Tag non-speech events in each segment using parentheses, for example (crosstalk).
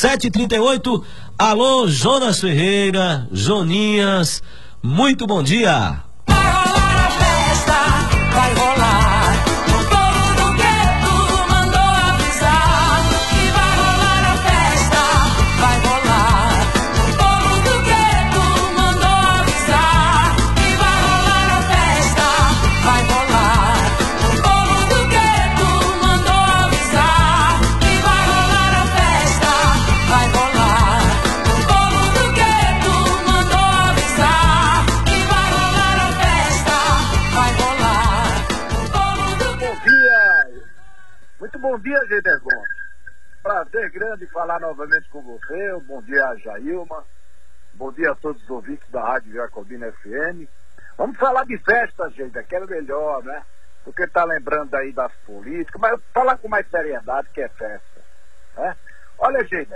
7h38. Alô, Jonas Ferreira, Joninhas, muito bom dia. Dia, Geidergon. Prazer grande falar novamente com você. Bom dia, Jailma. Bom dia a todos os ouvintes da Rádio Jacobina FM. Vamos falar de festa, gente, que é melhor, né? Porque tá lembrando aí das políticas, mas falar com mais seriedade que é festa. Né? Olha, gente,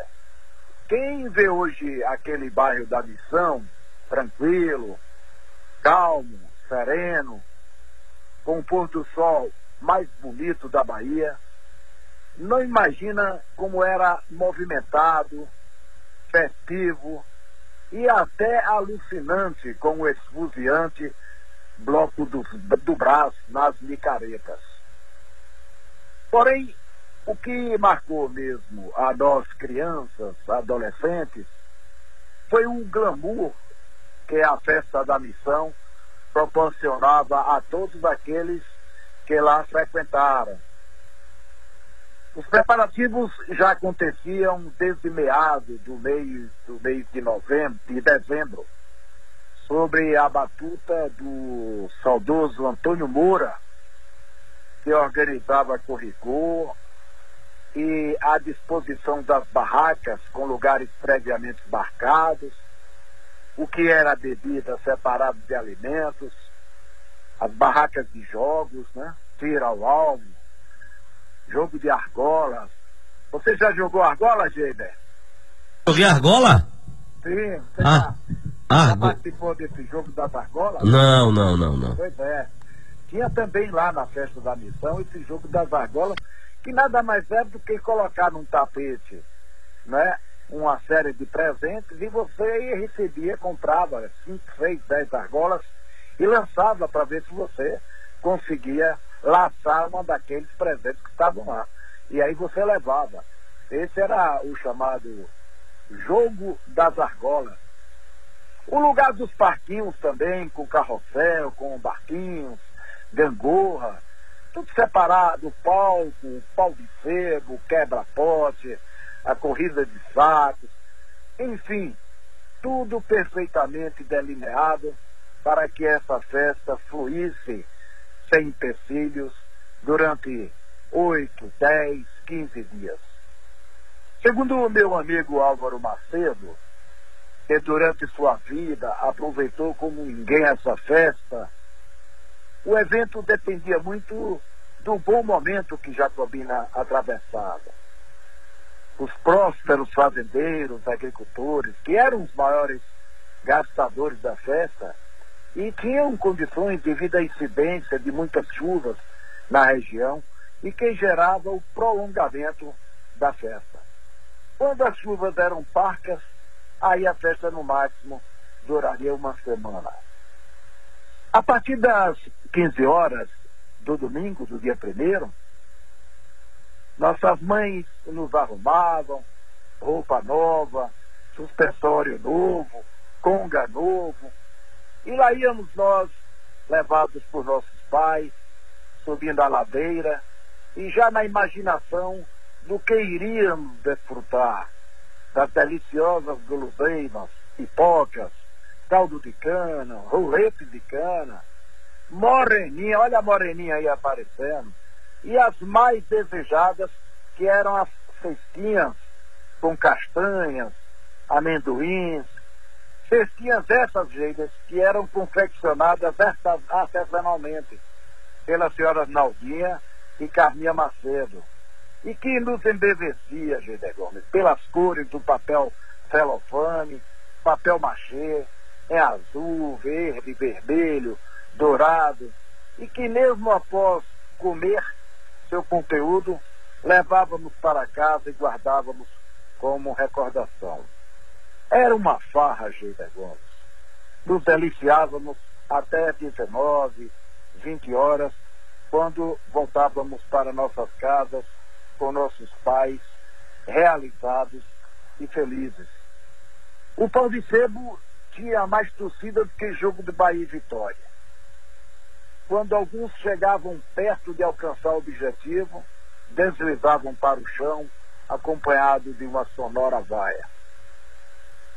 quem vê hoje aquele bairro da Missão, tranquilo, calmo, sereno, com o pôr do sol mais bonito da Bahia, não imagina como era movimentado, festivo e até alucinante com o esfuziante bloco do, do braço nas micaretas. Porém, o que marcou mesmo a nós crianças, adolescentes, foi o glamour que a festa da missão proporcionava a todos aqueles que lá frequentaram os preparativos já aconteciam desde meados do mês, do mês de novembro, de dezembro, sobre a batuta do saudoso Antônio Moura, que organizava Corrigor, e a disposição das barracas com lugares previamente marcados, o que era bebida separada de alimentos, as barracas de jogos, né? Tira ao alvo, jogo de argolas. Você já jogou argola, Geiber? Joguei argola? Sim, você ah, já, já participou desse jogo das argolas? Não, não, não, não. Pois é. Tinha também lá na festa da missão esse jogo das argolas, que nada mais é do que colocar num tapete, né? Uma série de presentes e você recebia, comprava 5, 6, 10 argolas e lançava para ver se você conseguia laçar uma daqueles presentes que estavam lá. E aí você levava. Esse era o chamado jogo das argolas. O lugar dos parquinhos também, com carrossel, com barquinhos, gangorra, tudo separado, palco, pau de cego, quebra-pote, a corrida de sacos, enfim, tudo perfeitamente delineado para que essa festa fluísse sem empecilhos durante oito, dez, quinze dias. Segundo o meu amigo Álvaro Macedo, que durante sua vida aproveitou como ninguém essa festa, o evento dependia muito do bom momento que Jacobina atravessava. Os prósperos fazendeiros, agricultores, que eram os maiores gastadores da festa, e tinham condições devido à incidência de muitas chuvas na região e que gerava o prolongamento da festa. Quando as chuvas eram parcas, aí a festa no máximo duraria uma semana. A partir das 15 horas do domingo, do dia primeiro, nossas mães nos arrumavam, roupa nova, suspensório novo, conga novo, e lá íamos nós, levados por nossos pais, subindo a ladeira, e já na imaginação do que iríamos desfrutar, das deliciosas guloseimas, pipocas, caldo de cana, rolete de cana, moreninha, olha a moreninha aí aparecendo, e as mais desejadas, que eram as cestinhas com castanhas, amendoins, cestinhas essas geiras que eram confeccionadas artesanalmente pela senhora Naldinha e Carminha Macedo, e que nos embevecia, Geide Gomes, pelas cores do papel celofane, papel machê, em azul, verde, vermelho, dourado, e que mesmo após comer seu conteúdo, levávamos para casa e guardávamos como recordação. Era uma farra, Geida Gomes. Nos deliciávamos até 19, 20 horas, quando voltávamos para nossas casas com nossos pais, realizados e felizes. O pão de sebo tinha mais torcida do que jogo de Bahia e Vitória. Quando alguns chegavam perto de alcançar o objetivo, deslizavam para o chão, acompanhado de uma sonora vaia.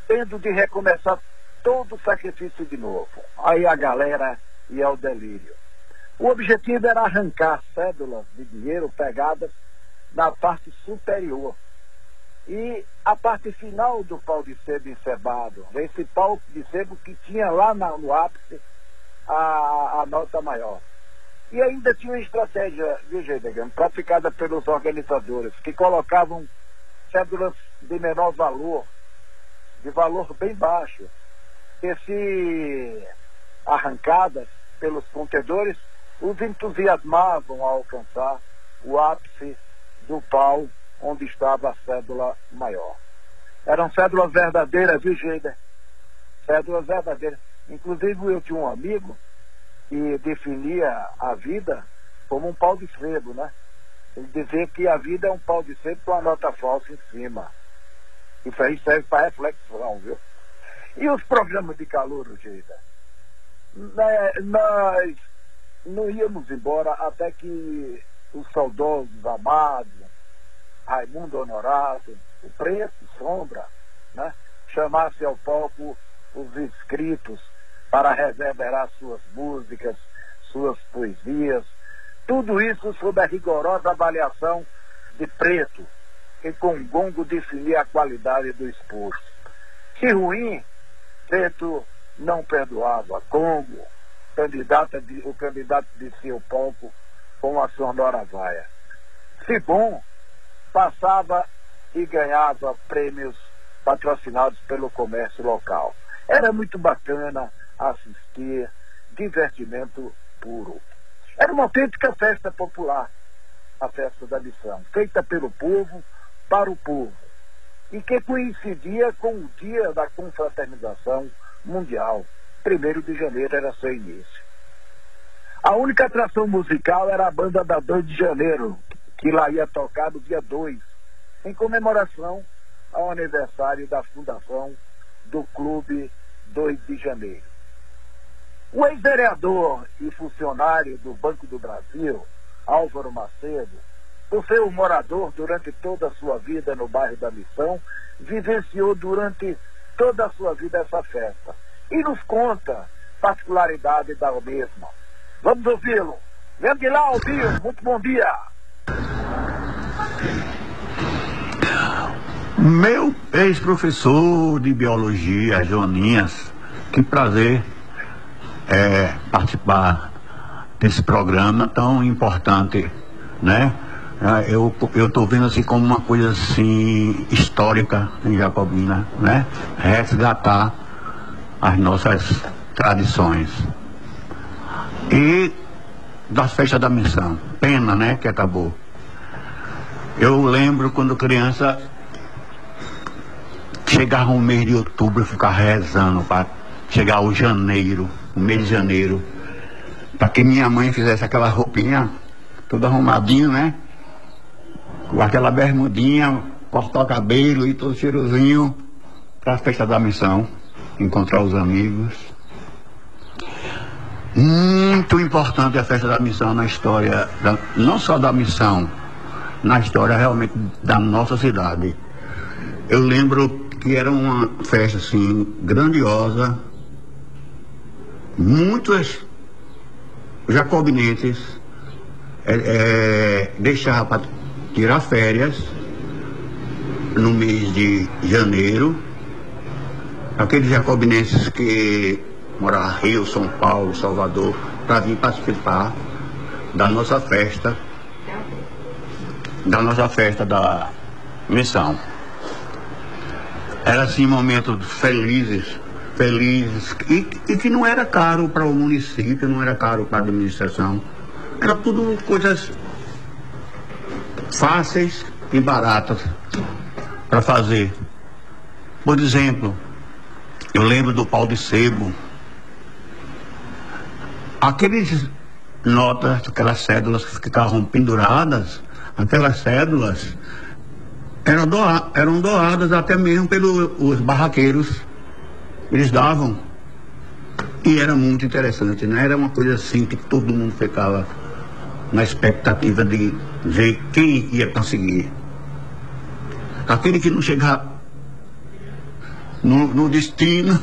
Tendo de recomeçar todo o sacrifício de novo. Aí a galera ia ao delírio. O objetivo era arrancar cédulas de dinheiro pegadas na parte superior. E a parte final do pau de sebo encebado, esse pau de sebo que tinha lá no ápice a, a nota maior. E ainda tinha uma estratégia, viu, Gedegan, praticada pelos organizadores, que colocavam cédulas de menor valor, de valor bem baixo, que se arrancadas pelos contedores, os entusiasmavam a alcançar o ápice do pau onde estava a cédula maior. Eram cédulas verdadeiras, viu, Geider? Cédulas verdadeiras. Inclusive, eu tinha um amigo que definia a vida como um pau de sebo, né? Ele dizia que a vida é um pau de sebo com a nota falsa em cima. Isso aí serve para reflexão, viu? E os programas de calor, Geida? Né, nós não íamos embora até que os saudosos amados, Raimundo Honorado, o Preto, Sombra, né, chamasse ao palco os inscritos para reverberar suas músicas, suas poesias, tudo isso sob a rigorosa avaliação de Preto, que com gongo definia a qualidade do esforço. Se ruim, Preto não perdoava. Congo, candidata de, o candidato de seu palco com a sonora vaia. Se bom, passava e ganhava prêmios patrocinados pelo comércio local. Era muito bacana assistir, divertimento puro. Era uma autêntica festa popular, a festa da missão, feita pelo povo, para o povo, e que coincidia com o dia da confraternização mundial. 1 de janeiro era seu início. A única atração musical era a banda da 2 de janeiro, que lá ia tocar no dia 2, em comemoração ao aniversário da fundação do Clube 2 de Janeiro. O ex-vereador e funcionário do Banco do Brasil, Álvaro Macedo, por ser um morador durante toda a sua vida no bairro da Missão, vivenciou durante toda a sua vida essa festa. E nos conta particularidade da mesma. Vamos ouvi-lo. Vem de lá, ouvir. Muito bom dia. Meu ex-professor de biologia, Joninhas, que prazer é, participar desse programa tão importante, né? Ah, eu estou vendo assim como uma coisa assim histórica em Jacobina, né? Resgatar as nossas tradições. E das festas da missão. Pena, né, que acabou. Eu lembro quando criança chegava o mês de outubro, eu ficava rezando para chegar o janeiro, o mês de janeiro, para que minha mãe fizesse aquela roupinha toda arrumadinha, né? Com aquela bermudinha, cortar o cabelo e todo cheirosinho para a festa da missão, encontrar os amigos. Muito importante a festa da missão na história, da, não só da missão, na história realmente da nossa cidade. Eu lembro que era uma festa assim grandiosa, muitos jacobinenses é, é, deixavam tirar férias no mês de janeiro. Aqueles jacobinenses que moravam Rio, São Paulo, Salvador, para vir participar da nossa festa, da nossa festa da missão. Era assim momentos felizes felizes, e, e que não era caro para o município, não era caro para a administração. Era tudo coisas fáceis e baratas. para fazer. Por exemplo, eu lembro do pau de sebo. Aqueles notas, aquelas cédulas que ficavam penduradas, aquelas cédulas eram, doa, eram doadas até mesmo pelos barraqueiros. Eles davam. E era muito interessante, né? Era uma coisa assim que todo mundo ficava na expectativa de ver quem ia conseguir. Aquele que não chegar no, no destino,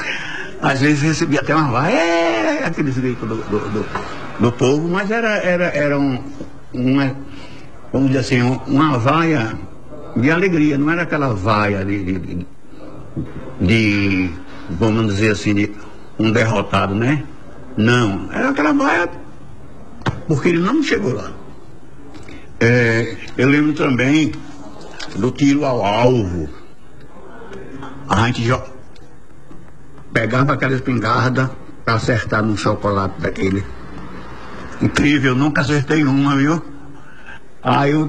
(laughs) às vezes recebia até uma vaia, é, aqueles gritos do, do, do, do, povo, mas era, era, era um, uma, vamos dizer assim, uma vaia de alegria, não era aquela vaia de, de, de vamos dizer assim, de um derrotado, né? Não, era aquela vaia porque ele não chegou lá. É, eu lembro também do tiro ao alvo. A gente já pegava aquela espingarda para acertar num chocolate daquele. Incrível, nunca acertei uma, viu? Aí eu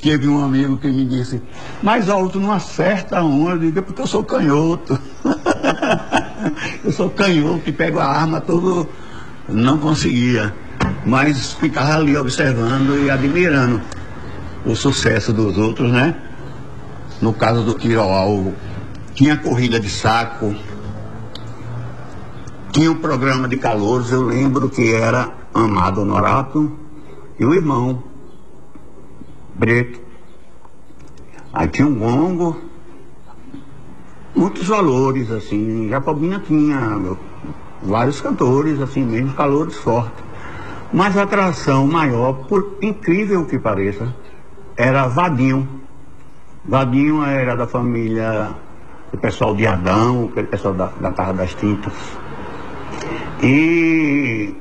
teve um amigo que me disse, mas alto não acerta uma, eu digo, é porque eu sou canhoto. (laughs) eu sou canhoto e pego a arma todo. Não conseguia mas ficava ali observando e admirando o sucesso dos outros, né? No caso do tiro ao alvo, tinha corrida de saco, tinha um programa de calouros, eu lembro que era Amado Honorato e o irmão Breto. Aí tinha um gongo, muitos valores, assim, Jacobina tinha vários cantores, assim, mesmo calores fortes. Mas a atração maior, por incrível que pareça, era Vadinho. Vadinho era da família do pessoal de Adão, o pessoal da, da das Tintas. E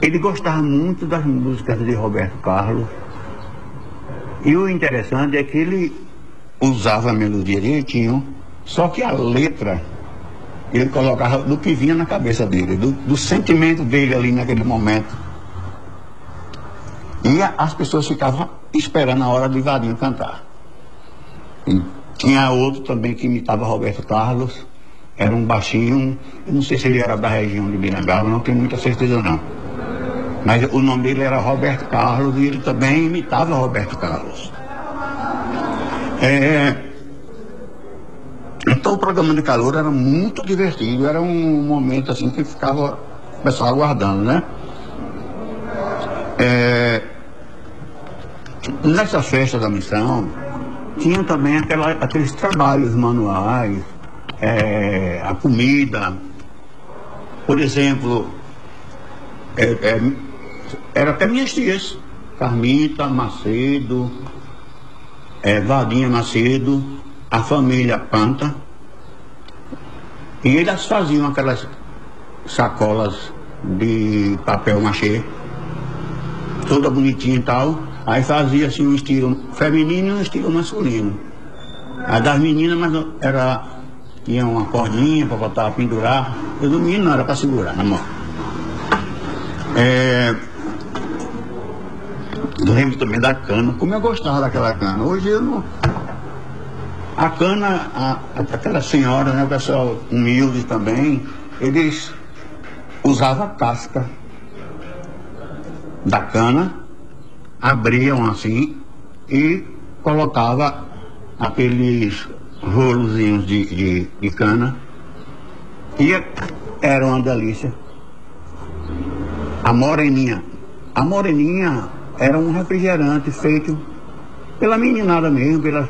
ele gostava muito das músicas de Roberto Carlos. E o interessante é que ele usava a melodia direitinho, só que a letra ele colocava do que vinha na cabeça dele, do, do sentimento dele ali naquele momento. E a, as pessoas ficavam esperando a hora de Vadinho cantar. E tinha outro também que imitava Roberto Carlos, era um baixinho, não sei se ele era da região de Binangaba, não tenho muita certeza não. Mas o nome dele era Roberto Carlos e ele também imitava Roberto Carlos. É, o programa de calor era muito divertido, era um momento assim que ficava o pessoal aguardando, né? É, nessa festa da missão, tinha também aquela, aqueles trabalhos manuais, é, a comida. Por exemplo, é, é, era até minhas tias, Carmita Macedo, é, Vadinha Macedo, a família Panta, e eles faziam aquelas sacolas de papel machê, toda bonitinha e tal, aí fazia assim um estilo feminino e um estilo masculino. A das meninas, mas era, tinha uma cordinha para botar, pendurar, e do menino não era para segurar na mão. É, lembro também da cana, como eu gostava daquela cana. Hoje eu não, a cana, a, aquela senhora, né, o pessoal humilde também, eles usavam a casca da cana, abriam assim e colocava aqueles rolozinhos de, de, de cana e era uma delícia. A moreninha. A moreninha era um refrigerante feito pela meninada mesmo, pelas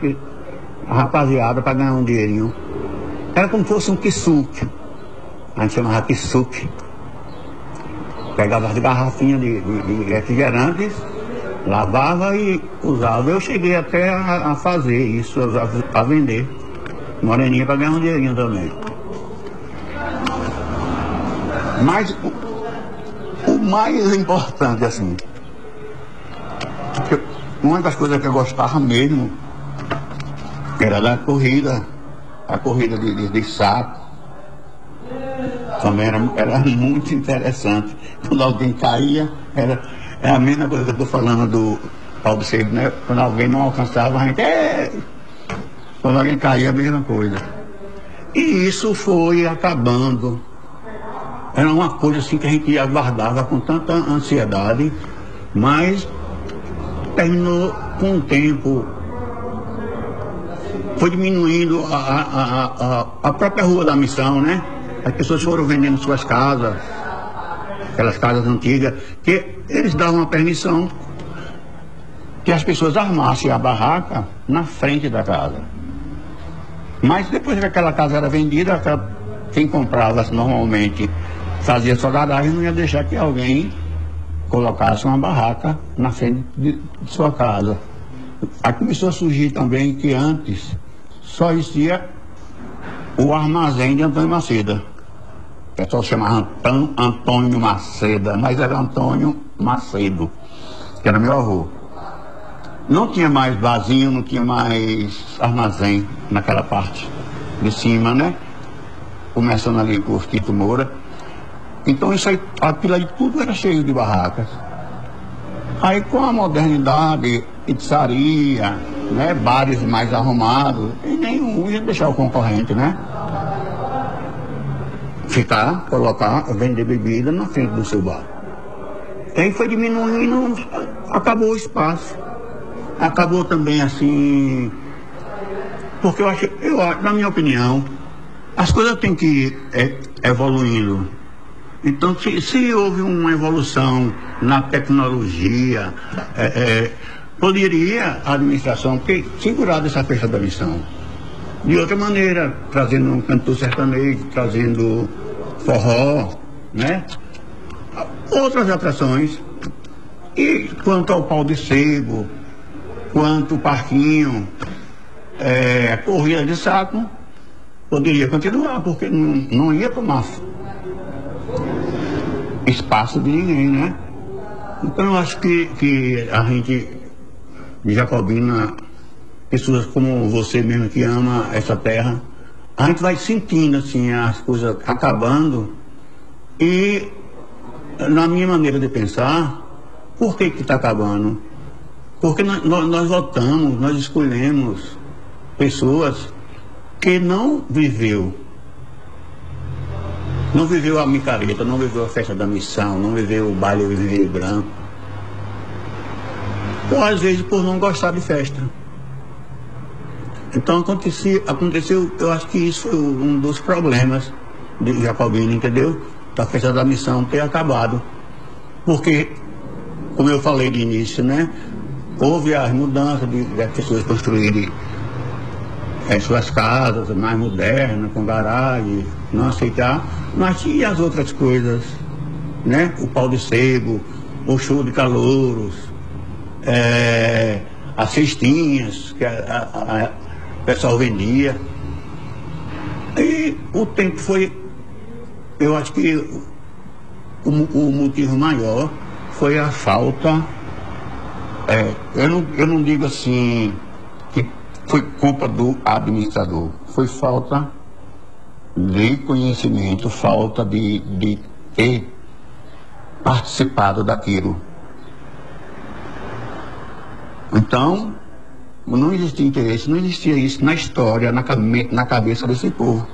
a rapaziada para ganhar um dinheirinho. Era como se fosse um kisuke. A gente chamava kisuke. Pegava as garrafinhas de, de, de refrigerantes, lavava e usava. Eu cheguei até a, a fazer isso, a, a vender. Moreninha para ganhar um dinheirinho também. Mas o, o mais importante, assim, uma das coisas que eu gostava mesmo era da corrida, a corrida de, de, de saco. Também era, era muito interessante. Quando alguém caía, era é a mesma coisa que eu estou falando do pau de sebo, né? Quando alguém não alcançava, a gente. É... Quando alguém caía, a mesma coisa. E isso foi acabando. Era uma coisa assim que a gente aguardava com tanta ansiedade, mas terminou com o tempo. Foi diminuindo a, a, a, a própria rua da missão, né? As pessoas foram vendendo suas casas, aquelas casas antigas, que eles davam a permissão que as pessoas armassem a barraca na frente da casa. Mas depois que aquela casa era vendida, quem comprava normalmente fazia sua garagem não ia deixar que alguém colocasse uma barraca na frente de, de sua casa. Aí começou a surgir também que antes só existia o armazém de Antônio Maceda. O pessoal chamava Antônio Maceda, mas era Antônio Macedo, que era meu avô. Não tinha mais vasinho, não tinha mais armazém naquela parte de cima, né? Começando ali por Tito Moura. Então isso aí, aquilo aí tudo era cheio de barracas. Aí com a modernidade, pizzaria, né, bares mais arrumados, e nenhum ia deixar o concorrente, né? Ficar, colocar, vender bebida na frente do seu bar. Aí foi diminuindo, acabou o espaço. Acabou também assim. Porque eu acho, eu, na minha opinião, as coisas têm que ir é, evoluindo. Então, se, se, houve uma evolução na tecnologia, é, é, poderia a administração ter segurado essa festa da missão. De outra maneira, trazendo um cantor sertanejo, trazendo forró, né? Outras atrações. E quanto ao pau de sebo, quanto ao parquinho, é, corrida de saco, poderia continuar, porque não, não ia tomar espaço de ninguém, né? Então eu acho que, que a gente, Jacobina, pessoas como você mesmo que ama essa terra, a gente vai sentindo assim as coisas acabando e na minha maneira de pensar, por que que está acabando? Porque nós, nós votamos, nós escolhemos pessoas que não viveu não viveu a micareta, não viveu a festa da missão, não viveu o baile viver branco. Ou às vezes por não gostar de festa. Então aconteceu, aconteceu, eu acho que isso foi um dos problemas de Jacobino, entendeu? Da festa da missão ter acabado. Porque, como eu falei de início, né? Houve as mudanças de, de pessoas construírem é, suas casas mais modernas, com garagem, não aceitar, mas e as outras coisas, né? O pau de sebo, o show de calouros, é, as cestinhas que o pessoal vendia. E o tempo foi, eu acho que o, o motivo maior foi a falta, é, eu, não, eu não digo assim, foi culpa do administrador. Foi falta de conhecimento, falta de, de ter participado daquilo. Então, não existia interesse, não existia isso na história, na, na cabeça desse povo.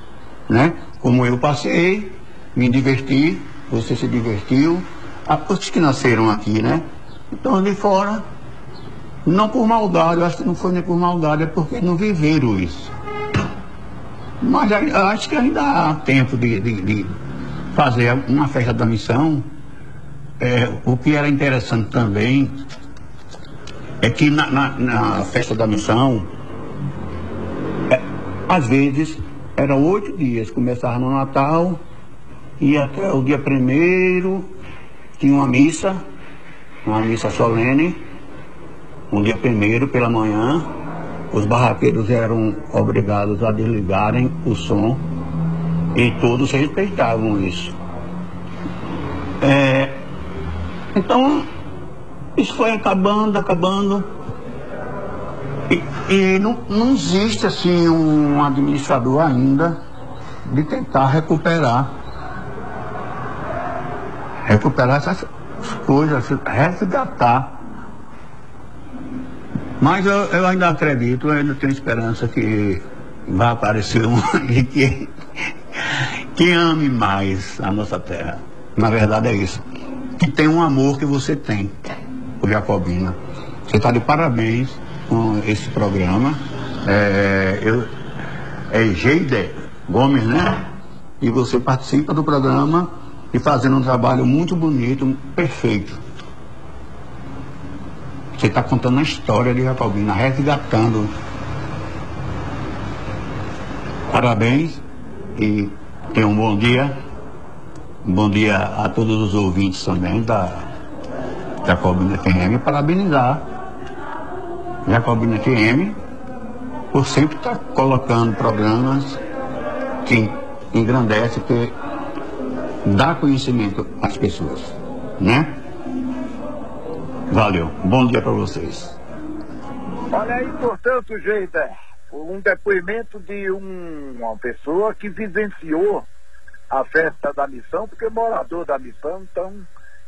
Né? Como eu passei, me diverti, você se divertiu, os que nasceram aqui, né? Então, de fora, não por maldade, eu acho que não foi nem por maldade, é porque não viveram isso. Mas acho que ainda há tempo de, de, de fazer uma festa da missão. É, o que era interessante também é que na, na, na festa da missão, é, às vezes, eram oito dias, começava no Natal e até o dia primeiro tinha uma missa, uma missa solene um dia primeiro, pela manhã, os barraqueiros eram obrigados a desligarem o som e todos respeitavam isso. É, então, isso foi acabando, acabando. E, e não, não existe assim um administrador ainda de tentar recuperar recuperar essas coisas, resgatar Mas eu, eu ainda acredito, eu ainda tenho esperança que vai aparecer um que, que ame mais a nossa terra. Na verdade é isso. Que tem um amor que você tem, o Jacobina. Você está de parabéns com esse programa. É, eu, é Geide Gomes, né? E você participa do programa e fazendo um trabalho muito bonito, perfeito. Você está contando a história de Jacobina, resgatando. Parabéns e tenha um bom dia. Bom dia a todos os ouvintes também da Jacobina FM. Parabenizar Jacobina FM por sempre estar tá colocando programas que engrandece, que dá conhecimento às pessoas, né? Valeu. Bom dia para vocês. Olha aí, portanto, Geida, um depoimento de um, uma pessoa que vivenciou a festa da missão, porque morador da missão, então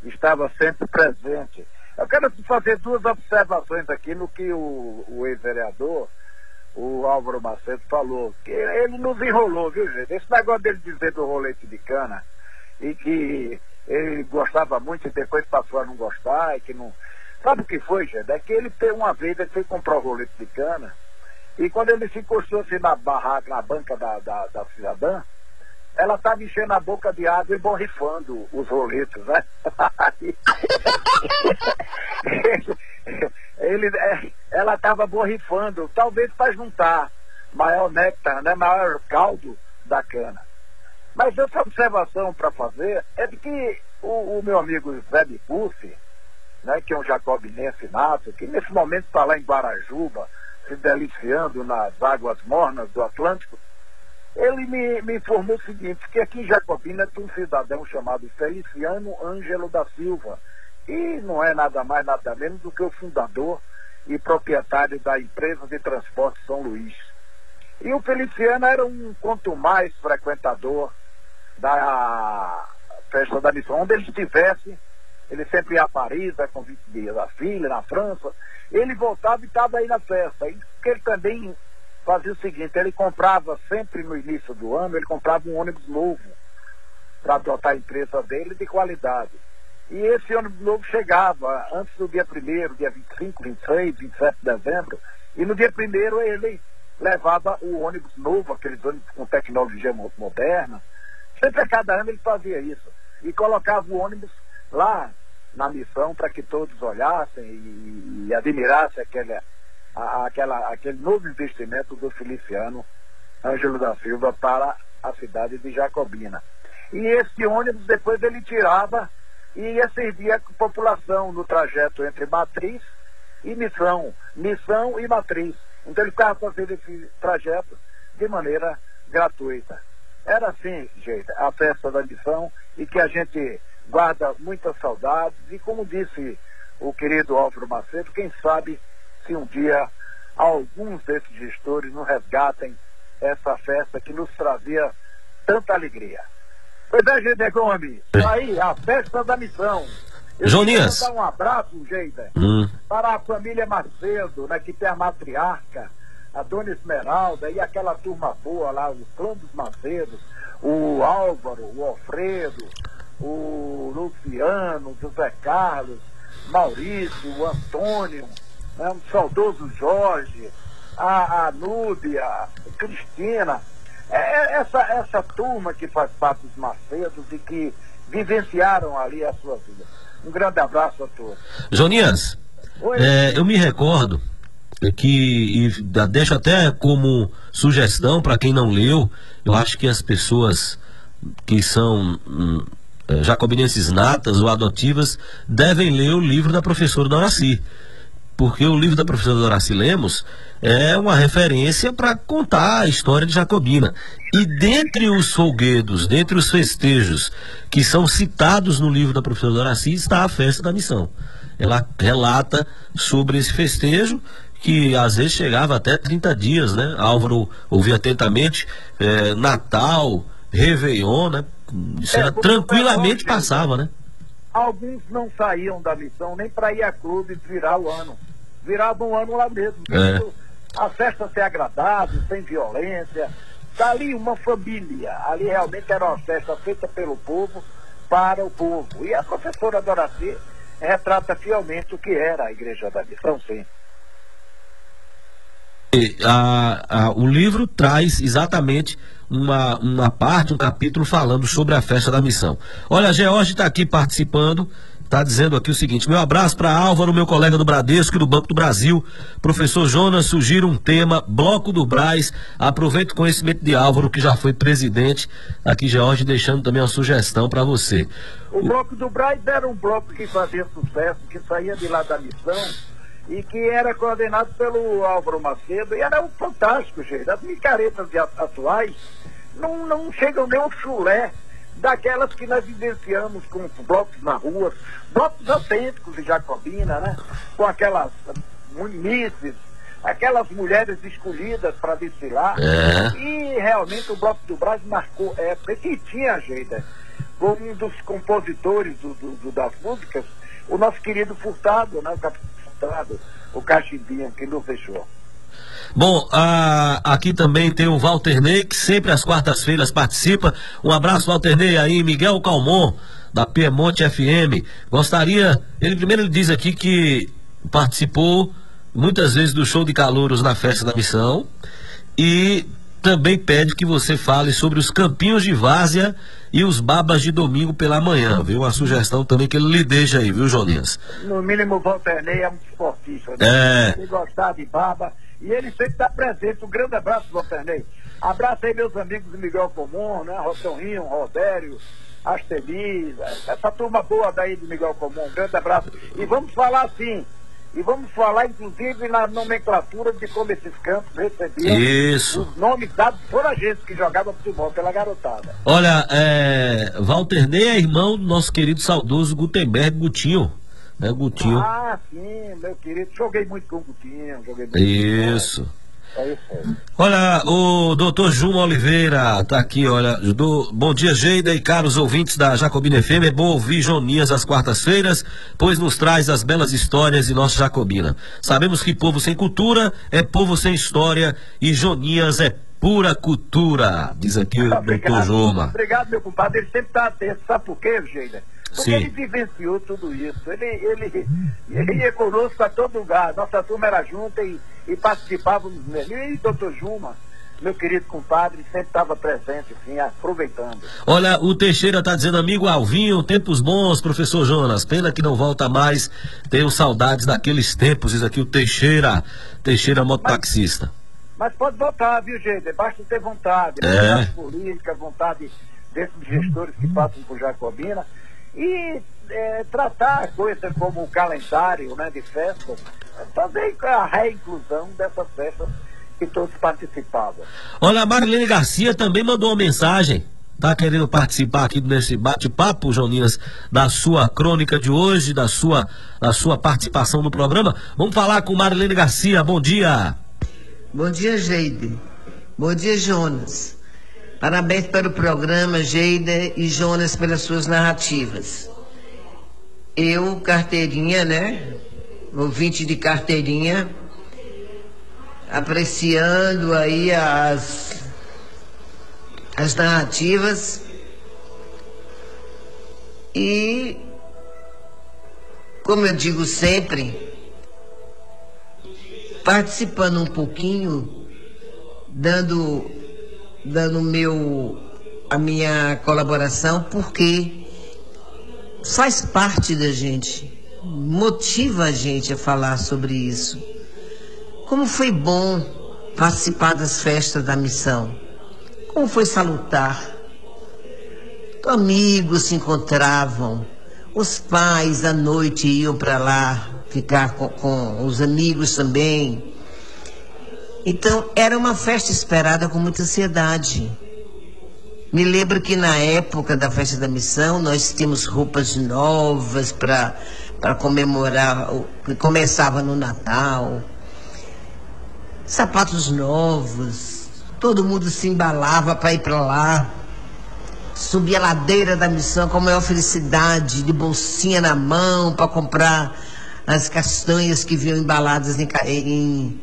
estava sempre presente. Eu quero fazer duas observações aqui no que o, o ex-vereador, o Álvaro Macedo, falou. Que ele nos enrolou, viu, gente? Esse negócio dele dizer do rolete de cana e que ele gostava muito e depois passou a não gostar e que não. Sabe o que foi, gente? É que ele tem uma vez, ele foi comprar o rolete de cana e quando ele se encostou assim na barraca, na banca da, da, da cidadã, ela estava enchendo a boca de água e borrifando os roletos, né? (laughs) ele, é, ela estava borrifando, talvez para juntar maior néctar, né? maior caldo da cana. Mas essa observação para fazer é de que o, o meu amigo Zé de né, que é um jacobinense nato, que nesse momento está lá em Guarajuba, se deliciando nas águas mornas do Atlântico, ele me, me informou o seguinte, que aqui em Jacobina tem um cidadão chamado Feliciano Ângelo da Silva, e não é nada mais, nada menos do que o fundador e proprietário da empresa de transporte São Luís. E o Feliciano era um quanto mais frequentador da festa da missão, onde ele estivesse, ele sempre ia a Paris, a convite da filha, na França, ele voltava e estava aí na festa. E ele também fazia o seguinte, ele comprava sempre no início do ano, ele comprava um ônibus novo para adotar a empresa dele de qualidade. E esse ônibus novo chegava antes do dia 1 dia 25, 26, 27 de dezembro, e no dia 1 ele levava o ônibus novo, aqueles ônibus com tecnologia moderna. Sempre a cada ano ele fazia isso. E colocava o ônibus lá na missão para que todos olhassem e, e admirassem aquele, a, aquela, aquele novo investimento do Feliciano Ângelo da Silva para a cidade de Jacobina. E esse ônibus depois ele tirava e ia servir a população no trajeto entre Matriz e Missão, Missão e Matriz. Então ele ficava fazendo esse trajeto de maneira gratuita. Era assim, gente, a festa da missão e que a gente guarda muitas saudades e como disse o querido Álvaro Macedo, quem sabe se um dia alguns desses gestores não resgatem essa festa que nos trazia tanta alegria. Pois é, Gede Gomes, aí, a festa da missão. Eu Jonias. dar um abraço, Geida, hum. para a família Macedo, né, que tem a matriarca, a Dona Esmeralda e aquela turma boa lá, os clã dos Macedos, o Álvaro, o Alfredo, o Luciano, o José Carlos, Maurício, o Antônio, né, um saudoso Jorge, a, a Núbia, a Cristina, é, é, essa, essa turma que faz parte dos Macedos e que vivenciaram ali a sua vida. Um grande abraço a todos. Jonias, é, eu me recordo que, e deixo até como sugestão para quem não leu, eu acho que as pessoas que são hum, é, jacobinenses natas ou adotivas devem ler o livro da professora Doraci porque o livro da professora Doraci Lemos é uma referência para contar a história de Jacobina. E dentre os folguedos, dentre os festejos que são citados no livro da professora Doraci, está a festa da missão. Ela relata sobre esse festejo que às vezes chegava até 30 dias, né? Álvaro ouvia atentamente, é, Natal, Réveillon, né? Isso é, era, tranquilamente passava, né? Alguns não saíam da missão nem para ir a clube virar o ano virava um ano lá mesmo. É. A festa ser agradável, sem violência. Dali uma família. Ali realmente era uma festa feita pelo povo, para o povo. E a professora Doraci retrata fielmente o que era a Igreja da Missão, sim. A- a- o livro traz exatamente uma, uma parte, um capítulo falando sobre a festa da missão. Olha, a George está aqui participando, está dizendo aqui o seguinte: meu abraço para Álvaro, meu colega do Bradesco e do Banco do Brasil. Professor Jonas sugiro um tema, Bloco do Braz. Aproveito o conhecimento de Álvaro, que já foi presidente. Aqui, George, deixando também uma sugestão para você. O bloco do Braz era um bloco que fazia sucesso, que saía de lá da missão e que era coordenado pelo Álvaro Macedo e era um fantástico, gente. As micaretas atuais não, não chegam nem ao chulé daquelas que nós vivenciamos com blocos na rua, blocos autênticos de Jacobina, né? Com aquelas munices, aquelas mulheres escolhidas para desfilar. É. E realmente o Bloco do Brasil marcou época que tinha agenda. Como um dos compositores do- do- do- das músicas, o nosso querido Furtado, né? O O Cachimbinha, que nos deixou. Bom, a- aqui também tem o Walter Ney, que sempre às quartas-feiras participa. Um abraço, Walter Ney, aí, Miguel Calmon, da Piemonte FM. Gostaria, ele primeiro ele diz aqui que participou muitas vezes do show de calouros na festa da missão e também pede que você fale sobre os campinhos de várzea e os babas de domingo pela manhã, viu? Uma sugestão também que ele lhe deixa aí, viu, Joninhas? No mínimo, o Walter Ney é um esportista. É. Né? Ele gostar de baba. E ele sempre está presente. Um grande abraço, Walter Ney. Abraço aí, meus amigos do Miguel Comum, né? Rotonrinho, Rodério, Asteli, essa turma boa daí do Miguel Comum. Um grande abraço. E vamos falar assim. E vamos falar, inclusive, na nomenclatura de como esses campos recebiam Isso. os nomes dados por a gente que jogava futebol pela garotada. Olha, é, Walter Ney é irmão do nosso querido saudoso Gutenberg Gutinho. Né, Gutinho. Ah, sim, meu querido. Joguei muito com o Gutinho, joguei muito Isso. com. Olha, o doutor Juma Oliveira tá aqui, olha. Do, bom dia, Geida e caros ouvintes da Jacobina FM. É bom ouvir Jonias às quartas-feiras, pois nos traz as belas histórias de nossa Jacobina. Sabemos que povo sem cultura é povo sem história e Jonias é pura cultura, diz aqui o doutor Juma. Obrigado, meu compadre. Ele sempre está atento. Sabe por quê, Geida? Porque Sim. ele vivenciou tudo isso. Ele, ele, ele ia conosco a todo lugar. Nossa turma era junta e, e participávamos mesmo. E doutor Juma, meu querido compadre, sempre estava presente, assim, aproveitando. Olha, o Teixeira tá dizendo, amigo Alvinho, tempos bons, professor Jonas. Pena que não volta mais. Tenho saudades daqueles tempos, diz aqui o Teixeira. Teixeira mototaxista. Mas pode votar, viu, gente? Basta ter vontade. né? É. Vontade política, vontade desses gestores que passam por Jacobina. E é, tratar a coisa como o calendário né, de festas, fazer a reinclusão dessas festas que todos participavam. Olha, a Marilene Garcia também mandou uma mensagem. Tá querendo participar aqui nesse bate-papo, Joninhas, da sua crônica de hoje, da sua, da sua participação no programa. Vamos falar com Marilene Garcia. Bom dia. Bom dia, Geide. Bom dia, Jonas. Parabéns pelo programa, Geida e Jonas, pelas suas narrativas. Eu, carteirinha, né? Ouvinte de carteirinha, apreciando aí as, as narrativas e, como eu digo sempre, participando um pouquinho, dando dando meu a minha colaboração porque faz parte da gente, motiva a gente a falar sobre isso. Como foi bom participar das festas da missão. Como foi salutar. Amigos se encontravam, os pais à noite iam para lá ficar com, com os amigos também. Então, era uma festa esperada com muita ansiedade. Me lembro que na época da festa da missão, nós tínhamos roupas novas para comemorar, que começava no Natal. Sapatos novos, todo mundo se embalava para ir para lá. Subia a ladeira da missão com a maior felicidade, de bolsinha na mão para comprar as castanhas que vinham embaladas em, em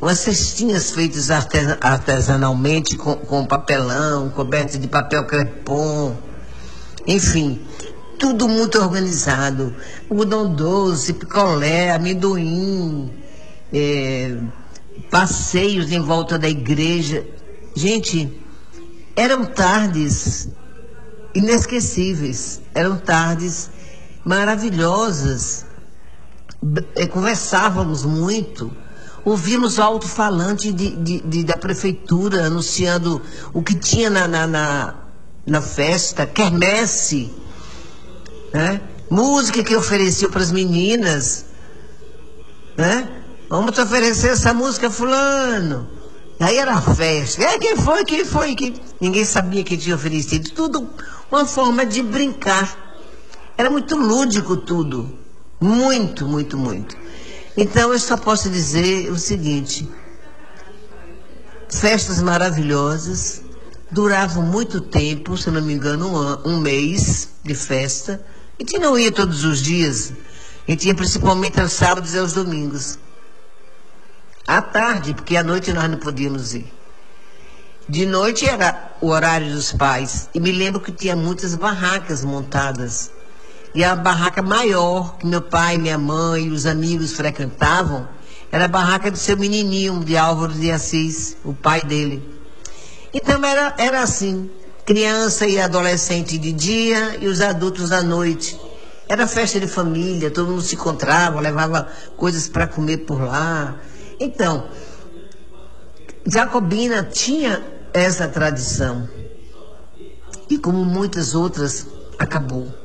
umas cestinhas feitas artesanalmente com, com papelão, cobertas de papel crepom, enfim, tudo muito organizado. Algodão doce, picolé, amendoim, é, passeios em volta da igreja. Gente, eram tardes inesquecíveis, eram tardes maravilhosas. É, conversávamos muito ouvimos o alto-falante de, de, de, da prefeitura anunciando o que tinha na, na, na, na festa, quermesse, né? música que ofereciam para as meninas. Né? Vamos te oferecer essa música, fulano. Aí era festa. É, quem foi, quem foi? Quem... Ninguém sabia que tinha oferecido. Tudo uma forma de brincar. Era muito lúdico tudo. Muito, muito, muito. Então eu só posso dizer o seguinte: festas maravilhosas, duravam muito tempo, se não me engano, um, um mês de festa. A gente não ia todos os dias, a gente ia principalmente aos sábados e aos domingos. À tarde, porque à noite nós não podíamos ir. De noite era o horário dos pais. E me lembro que tinha muitas barracas montadas e a barraca maior que meu pai, minha mãe e os amigos frequentavam era a barraca do seu menininho, de Álvaro de Assis, o pai dele. Então era, era assim, criança e adolescente de dia e os adultos à noite. Era festa de família, todo mundo se encontrava, levava coisas para comer por lá. Então, Jacobina tinha essa tradição. E como muitas outras, acabou.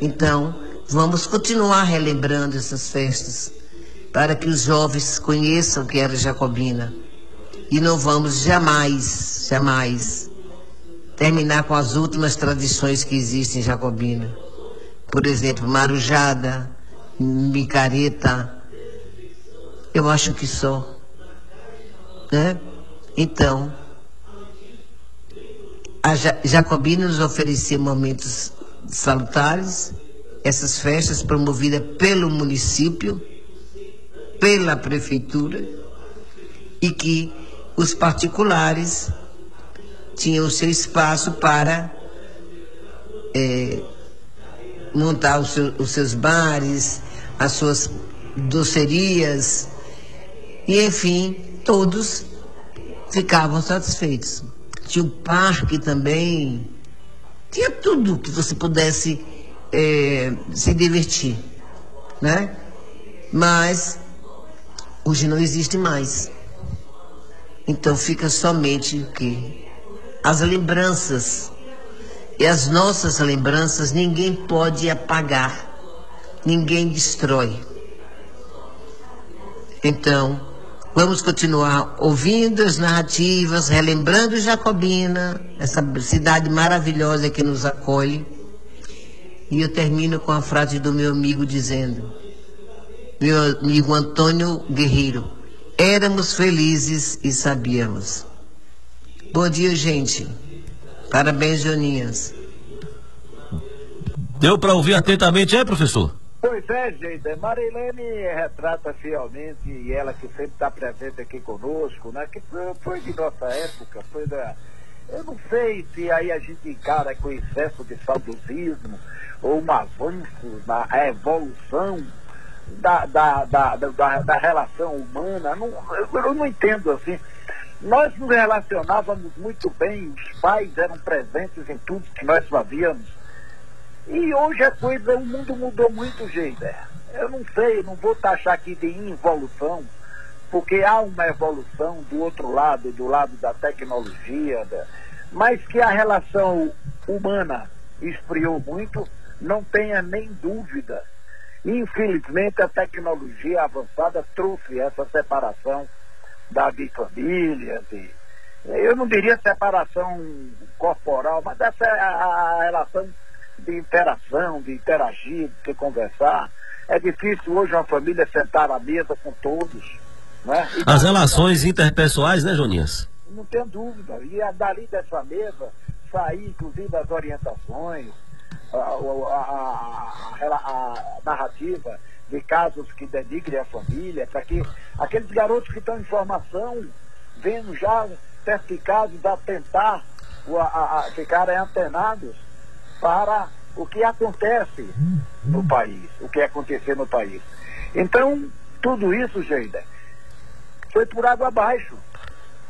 Então, vamos continuar relembrando essas festas para que os jovens conheçam o que era Jacobina. E não vamos jamais, jamais terminar com as últimas tradições que existem em Jacobina. Por exemplo, marujada, micareta. Eu acho que só. Né? Então, a Jacobina nos oferecia momentos salutares, essas festas promovidas pelo município, pela prefeitura, e que os particulares tinham seu espaço para é, montar os, seu, os seus bares, as suas docerias, e enfim, todos ficavam satisfeitos. Tinha o parque também, tinha tudo que você pudesse é, se divertir, né? Mas hoje não existe mais. Então fica somente o que? As lembranças. E as nossas lembranças ninguém pode apagar. Ninguém destrói. Então, Vamos continuar ouvindo as narrativas, relembrando Jacobina, essa cidade maravilhosa que nos acolhe. E eu termino com a frase do meu amigo dizendo: Meu amigo Antônio Guerreiro, éramos felizes e sabíamos. Bom dia, gente. Parabéns, Joninhas. Deu para ouvir atentamente, é, professor? Pois é, gente. Marilene retrata fielmente, e ela que sempre está presente aqui conosco, né? Que foi de nossa época, foi da. Eu não sei se aí a gente encara com excesso de saudosismo ou um avanço na evolução da, da, da, da, da relação humana. Não, eu, eu não entendo assim. Nós nos relacionávamos muito bem, os pais eram presentes em tudo que nós fazíamos e hoje a coisa, o mundo mudou muito, gente. Eu não sei, não vou taxar aqui de involução, porque há uma evolução do outro lado, do lado da tecnologia, mas que a relação humana esfriou muito, não tenha nem dúvida. Infelizmente, a tecnologia avançada trouxe essa separação da família, de, eu não diria separação corporal, mas essa a, a relação de interação, de interagir, de conversar. É difícil hoje uma família sentar à mesa com todos. Né? As relações interpessoais, né, Joninhas? Não tem dúvida. E é dali dessa mesa sair, inclusive, as orientações, a, a, a, a narrativa de casos que denigrem a família, para que aqueles garotos que estão em formação, vendo já certificados a tentar a, a, a ficarem antenados para o que acontece no país, o que acontecer no país. Então, tudo isso, Geida, foi por água abaixo,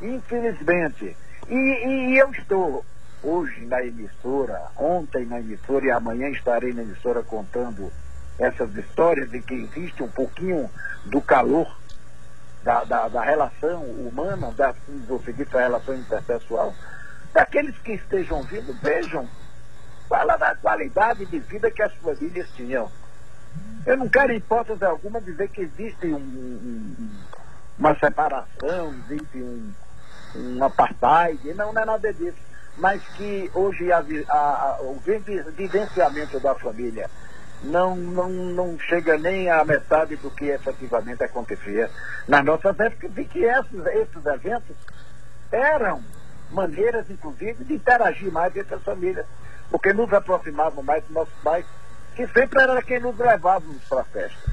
infelizmente. E, e, e eu estou hoje na emissora, ontem na emissora e amanhã estarei na emissora contando essas histórias de que existe um pouquinho do calor da, da, da relação humana, da, você disse, a relação interpessoal. Daqueles que estejam vindo, vejam, fala da qualidade de vida que as famílias tinham. Eu não quero, em hipótese alguma, dizer que existe um, um, uma separação, existe um, um apartheid, não, não é nada disso. Mas que hoje a, a, o vivenciamento da família não, não, não chega nem à metade do que efetivamente acontecia nas nossas épocas, e que esses, esses eventos eram maneiras, inclusive, de interagir mais entre as famílias, porque nos aproximavam mais dos nossos pais, que sempre era quem nos levava para a festa.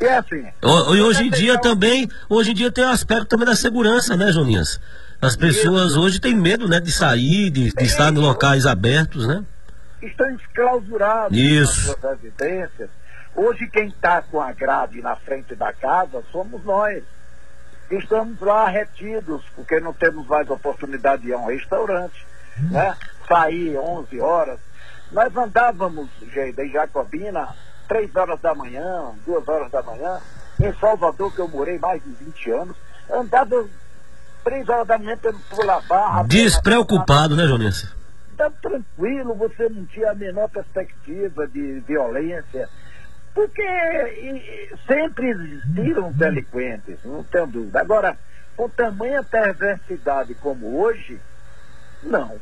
E é assim. E hoje em dia também, hoje em dia tem o aspecto também da segurança, né, Joninhas? As pessoas Isso. hoje têm medo, né, de sair, de, de estar em locais abertos, né? estão enclausurados Isso. nas suas residências. Hoje quem está com a grade na frente da casa somos nós. Estamos lá retidos, porque não temos mais oportunidade de ir a um restaurante, né? Sair 11 horas. Nós andávamos, Geida, em Jacobina, 3 horas da manhã, 2 horas da manhã. Em Salvador, que eu morei mais de 20 anos, andava 3 horas da manhã pelo Pula Barra. Despreocupado, né, Jonício? está tranquilo, você não tinha a menor perspectiva de violência, porque e, sempre existiram delinquentes, não tenho dúvida. Agora, com tamanha perversidade como hoje, não.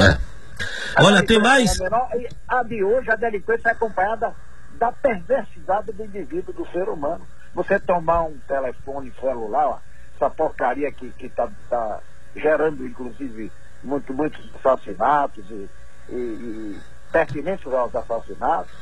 É. Olha, tem mais. Menor, a de hoje, a delinquência é acompanhada da perversidade do indivíduo, do ser humano. Você tomar um telefone celular, essa porcaria que está tá gerando, inclusive, muito, muitos assassinatos e, e, e pertinentes aos assassinatos,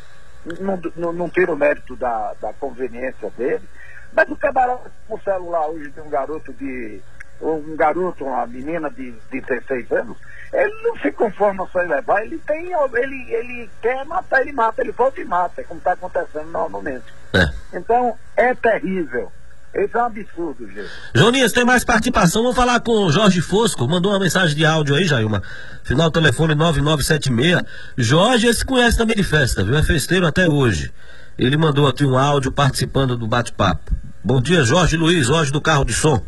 não, não, não tira o mérito da, da conveniência dele, mas o camarada com o celular hoje de um garoto de. Um garoto, uma menina de, de 16 anos, ele não se conforma só em levar, ele tem. Ele, ele quer matar, ele mata, ele volta e mata, como está acontecendo normalmente. É. Então, é terrível. Isso é um absurdo, gente. Jonias, tem mais participação. Vamos falar com o Jorge Fosco. Mandou uma mensagem de áudio aí, Jailma. Final telefone 9976. Jorge, esse conhece também de festa, viu? É festeiro até hoje. Ele mandou aqui um áudio participando do bate-papo. Bom dia, Jorge Luiz, Jorge do Carro de Som.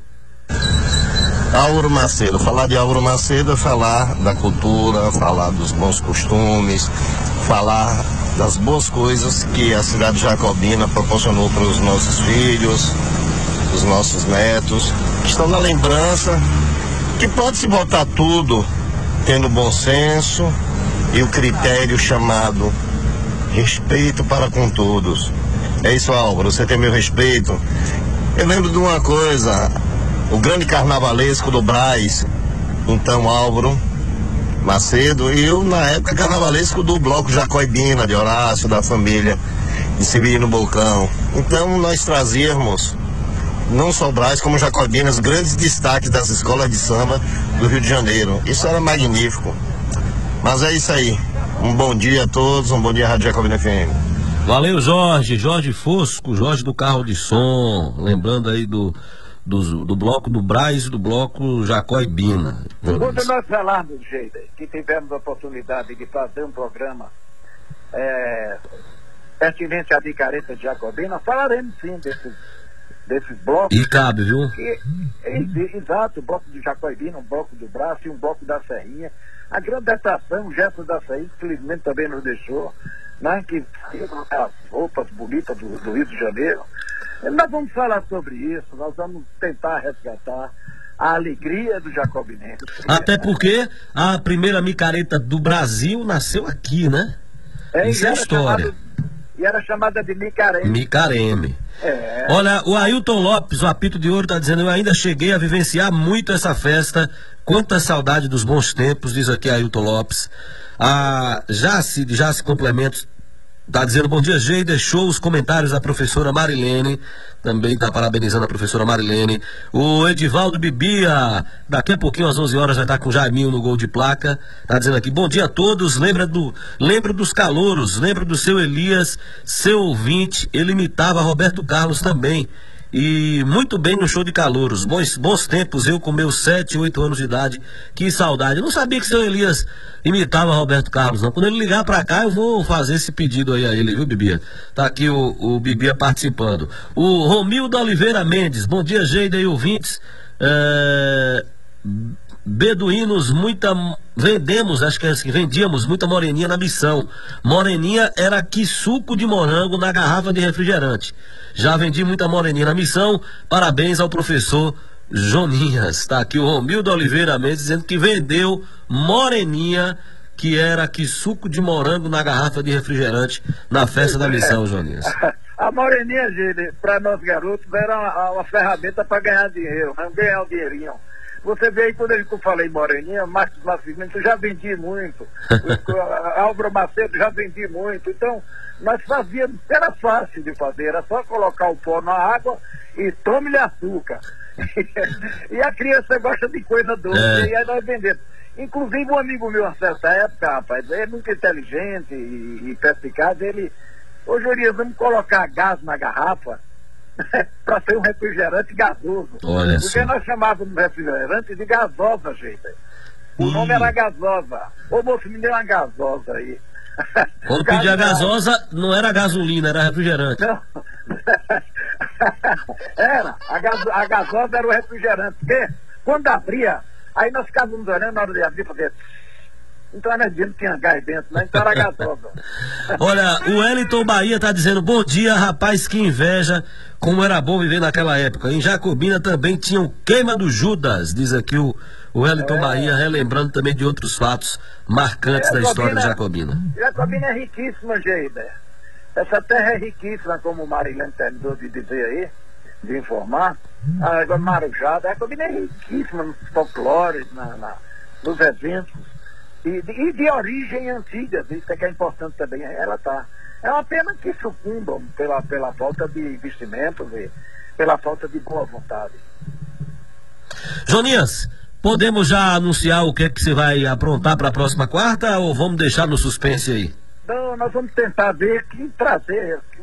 Auro Macedo. Falar de Auro Macedo é falar da cultura, falar dos bons costumes, falar das boas coisas que a cidade jacobina proporcionou para os nossos filhos, os nossos netos, que estão na lembrança, que pode se botar tudo tendo bom senso e o critério chamado respeito para com todos. É isso, Álvaro, você tem meu respeito. Eu lembro de uma coisa, o grande carnavalesco do Braz, então Álvaro Macedo, e eu na época carnavalesco do bloco Jacoibina, de Horácio, da família de Severino Bolcão. Então nós trazíamos não só Braz, como Jacobinas, grandes destaques das escolas de samba do Rio de Janeiro. Isso era magnífico. Mas é isso aí. Um bom dia a todos, um bom dia Rádio Jacobina FM. Valeu, Jorge. Jorge Fosco, Jorge do Carro de Som. Lembrando aí do, do, do bloco do Braz e do bloco Jacó e Bina. Quando nós falarmos, Geida, que tivemos a oportunidade de fazer um programa é, pertinente à Bicareta de Jacobina, falaremos sim desses desses blocos. E cabe, viu? Que, exato, o bloco do Jacoibina, um bloco do Braço e um bloco da Serrinha. A grande atração, o gesto da Serrinha, que felizmente também nos deixou, né, que as roupas bonitas do, do Rio de Janeiro. Nós vamos falar sobre isso, nós vamos tentar resgatar a alegria do jacobinense. Até porque a primeira micareta do Brasil nasceu aqui, né? É, Isso é história. Chamado, E era chamada de Micarene. Micarene. É. Olha, o Ailton Lopes, o apito de ouro, está dizendo: Eu ainda cheguei a vivenciar muito essa festa. Quanta saudade dos bons tempos, diz aqui Ailton Lopes. A Jace, de Jace Complementos, Tá dizendo bom dia, Gei. Deixou os comentários da professora Marilene. Também tá parabenizando a professora Marilene. O Edivaldo Bibia, daqui a pouquinho, às 11 horas, vai estar com o Jaiminho no gol de placa. Tá dizendo aqui, bom dia a todos. Lembra, do, lembra dos calouros, lembra do seu Elias, seu ouvinte. Ele imitava Roberto Carlos também. E muito bem no show de calouros. Bons, bons tempos, eu com meus 7, 8 anos de idade. Que saudade. Eu não sabia que seu Elias imitava Roberto Carlos, não. Quando ele ligar pra cá, eu vou fazer esse pedido aí a ele, viu, Bibia? Tá aqui o, o Bibia participando. O Romildo Oliveira Mendes. Bom dia, Geida e ouvintes. É... Beduínos, muita. Vendemos, acho que é assim, vendíamos muita moreninha na missão. Moreninha era que suco de morango na garrafa de refrigerante. Já vendi muita moreninha na missão. Parabéns ao professor Joninhas. Está aqui o Romildo Oliveira Mendes dizendo que vendeu moreninha, que era que suco de morango na garrafa de refrigerante na festa da missão, Joninhas. (laughs) A moreninha, para nós garotos, era uma, uma ferramenta para ganhar dinheiro, né? ganhar um dinheirinho. Você vê aí, quando eu falei Moreninha, Marcos Nascimento, eu já vendi muito. (laughs) Álvaro Macedo, já vendi muito. Então, nós fazíamos, era fácil de fazer, era só colocar o pó na água e tome-lhe açúcar. (laughs) e a criança gosta de coisa doce, É. e aí nós vendemos. Inclusive, um amigo meu, a certa época, rapaz, ele é muito inteligente e, e perspicaz, ele. Ô, Jurias, vamos colocar gás na garrafa para ser um refrigerante gasoso. Olha Porque só. nós chamávamos refrigerante de gasosa, gente. O nome era gasosa. Ô, moço, me deu uma gasosa aí. Quando pedia gasosa, não era gasolina, era refrigerante. Não. (laughs) era, a, gaso, a gasosa era o refrigerante. Porque quando abria, aí nós ficávamos olhando na hora de abrir, fazer. Então não adianta, tinha gás dentro, né? Então era gasosa. (laughs) Olha, o Wellington Bahia tá dizendo, bom dia, rapaz, que inveja, como era bom viver naquela época. Em Jacobina também tinha o queima do Judas, diz aqui o, o Wellington É. Bahia, relembrando também de outros fatos marcantes da história de Jacobina. Jacobina é riquíssima, Geida. Essa terra é riquíssima, como o Marilene terminou de dizer aí, de informar. A água marujada, a Jacobina é riquíssima nos folclores, na, na- nos eventos. E de, e de origem antiga, isso é que é importante também, ela tá. É uma pena que sucumbam pela, pela falta de investimentos e pela falta de boa vontade. Jonias, podemos já anunciar o que é que você vai aprontar para a próxima quarta ou vamos deixar no suspense aí? Então, nós vamos tentar ver que trazer. que-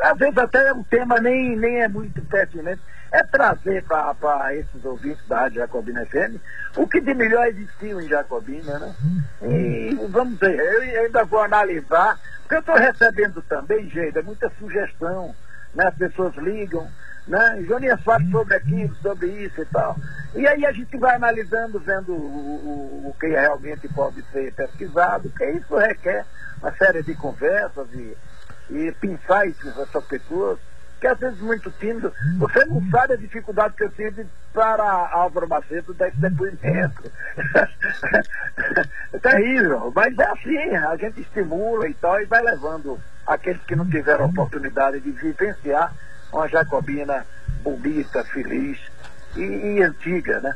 às vezes até o tema nem, nem é muito pertinente. É trazer para esses ouvintes da Rádio Jacobina FM o que de melhor existiu em Jacobina, né? E vamos ver, eu ainda vou analisar, porque eu estou recebendo também, Geida, muita sugestão, né? As pessoas ligam, né? Jonias fala sobre aquilo, sobre isso e tal. E aí a gente vai analisando, vendo o, o, o que realmente pode ser pesquisado, porque isso requer uma série de conversas e, e pensar essas pessoas, que às vezes muito tímido. Você não sabe a dificuldade que eu tive para Álvaro Macedo dar esse depoimento. (laughs) é terrível, mas é assim, a gente estimula e tal, e vai levando aqueles que não tiveram oportunidade de vivenciar uma Jacobina bonita, feliz e, e antiga, né?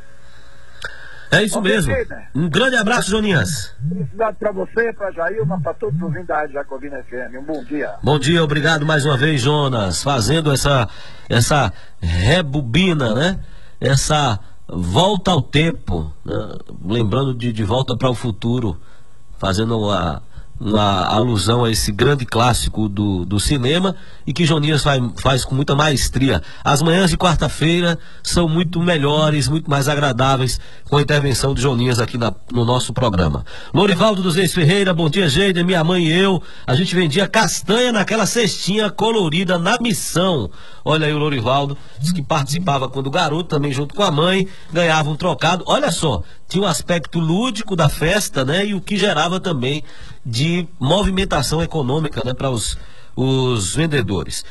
É isso mesmo. né? Um grande abraço, Jonias. Felicidade para você, para Jailma, para todos os ouvintes da Rádio Jacobina FM. Um bom dia. Bom dia, obrigado mais uma vez, Jonas, fazendo essa essa rebobina, né? Essa volta ao tempo, né? lembrando de, de volta para o futuro, fazendo uma, uma alusão a esse grande clássico do, do cinema e que Jonias faz, faz com muita maestria. As manhãs de quarta-feira são muito melhores, muito mais agradáveis com a intervenção de Jonias aqui na- no nosso programa. Lorivaldo dos Reis Ferreira, bom dia, Geida, minha mãe e eu. A gente vendia castanha naquela cestinha colorida na missão. Olha aí o Lorivaldo, diz que participava quando garoto, também junto com a mãe, ganhava um trocado. Olha só, tinha um aspecto lúdico da festa, né? E o que gerava também de movimentação econômica, né, para os, os vendedores.